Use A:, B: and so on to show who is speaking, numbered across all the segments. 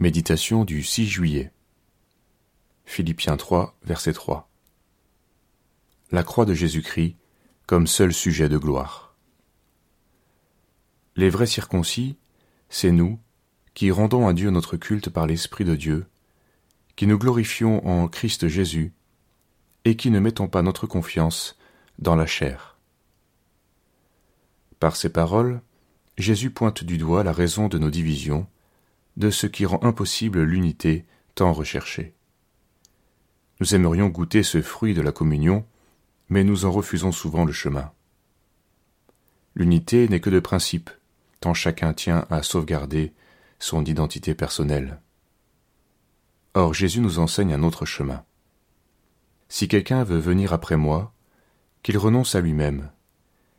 A: Méditation du 6 juillet. Philippiens 3, verset 3. La croix de Jésus-Christ comme seul sujet de gloire. Les vrais circoncis, c'est nous, qui rendons à Dieu notre culte par l'Esprit de Dieu, qui nous glorifions en Christ Jésus, et qui ne mettons pas notre confiance dans la chair. Par ces paroles, Jésus pointe du doigt la raison de nos divisions, de ce qui rend impossible l'unité tant recherchée. Nous aimerions goûter ce fruit de la communion, mais nous en refusons souvent le chemin. L'unité n'est que de principe, tant chacun tient à sauvegarder son identité personnelle. Or Jésus nous enseigne un autre chemin. Si quelqu'un veut venir après moi, qu'il renonce à lui-même,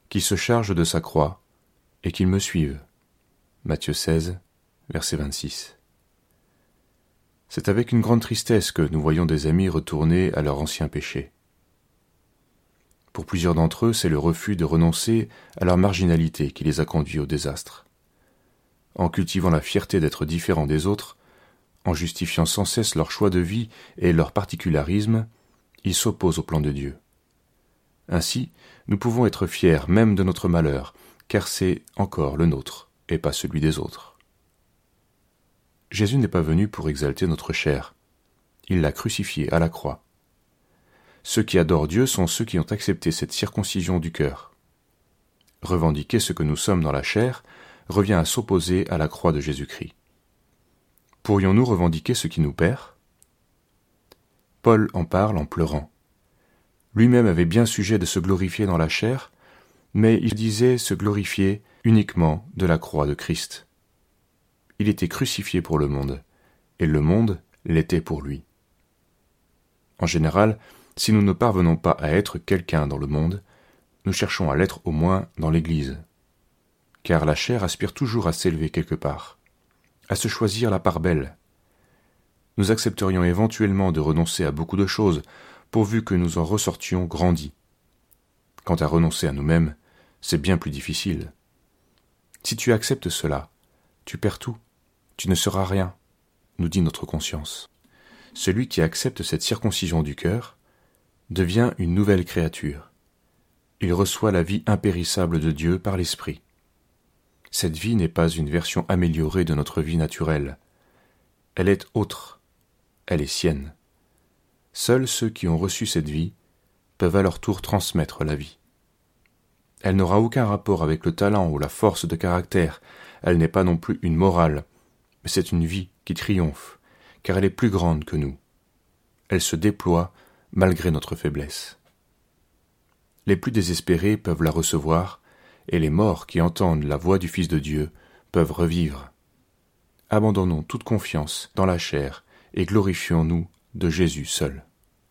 A: qu'il se charge de sa croix, et qu'il me suive. Matthieu 16, verset 26. C'est avec une grande tristesse que nous voyons des amis retourner à leur ancien péché. Pour plusieurs d'entre eux, c'est le refus de renoncer à leur marginalité qui les a conduits au désastre. En cultivant la fierté d'être différents des autres, en justifiant sans cesse leur choix de vie et leur particularisme, ils s'opposent au plan de Dieu. Ainsi, nous pouvons être fiers même de notre malheur, car c'est encore le nôtre et pas celui des autres. Jésus n'est pas venu pour exalter notre chair. Il l'a crucifié à la croix. Ceux qui adorent Dieu sont ceux qui ont accepté cette circoncision du cœur. Revendiquer ce que nous sommes dans la chair revient à s'opposer à la croix de Jésus-Christ. Pourrions-nous revendiquer ce qui nous perd? Paul en parle en pleurant. Lui-même avait bien sujet de se glorifier dans la chair, mais il disait se glorifier uniquement de la croix de Christ il était crucifié pour le monde, et le monde l'était pour lui. En général, si nous ne parvenons pas à être quelqu'un dans le monde, nous cherchons à l'être au moins dans l'Église. Car la chair aspire toujours à s'élever quelque part, à se choisir la part belle. Nous accepterions éventuellement de renoncer à beaucoup de choses, pourvu que nous en ressortions grandis. Quant à renoncer à nous-mêmes, c'est bien plus difficile. Si tu acceptes cela, tu perds tout. Tu ne seras rien, nous dit notre conscience. Celui qui accepte cette circoncision du cœur devient une nouvelle créature. Il reçoit la vie impérissable de Dieu par l'Esprit. Cette vie n'est pas une version améliorée de notre vie naturelle. Elle est autre. Elle est sienne. Seuls ceux qui ont reçu cette vie peuvent à leur tour transmettre la vie. Elle n'aura aucun rapport avec le talent ou la force de caractère, elle n'est pas non plus une morale, mais c'est une vie qui triomphe, car elle est plus grande que nous. Elle se déploie malgré notre faiblesse. Les plus désespérés peuvent la recevoir, et les morts qui entendent la voix du Fils de Dieu peuvent revivre. Abandonnons toute confiance dans la chair et glorifions-nous de Jésus seul.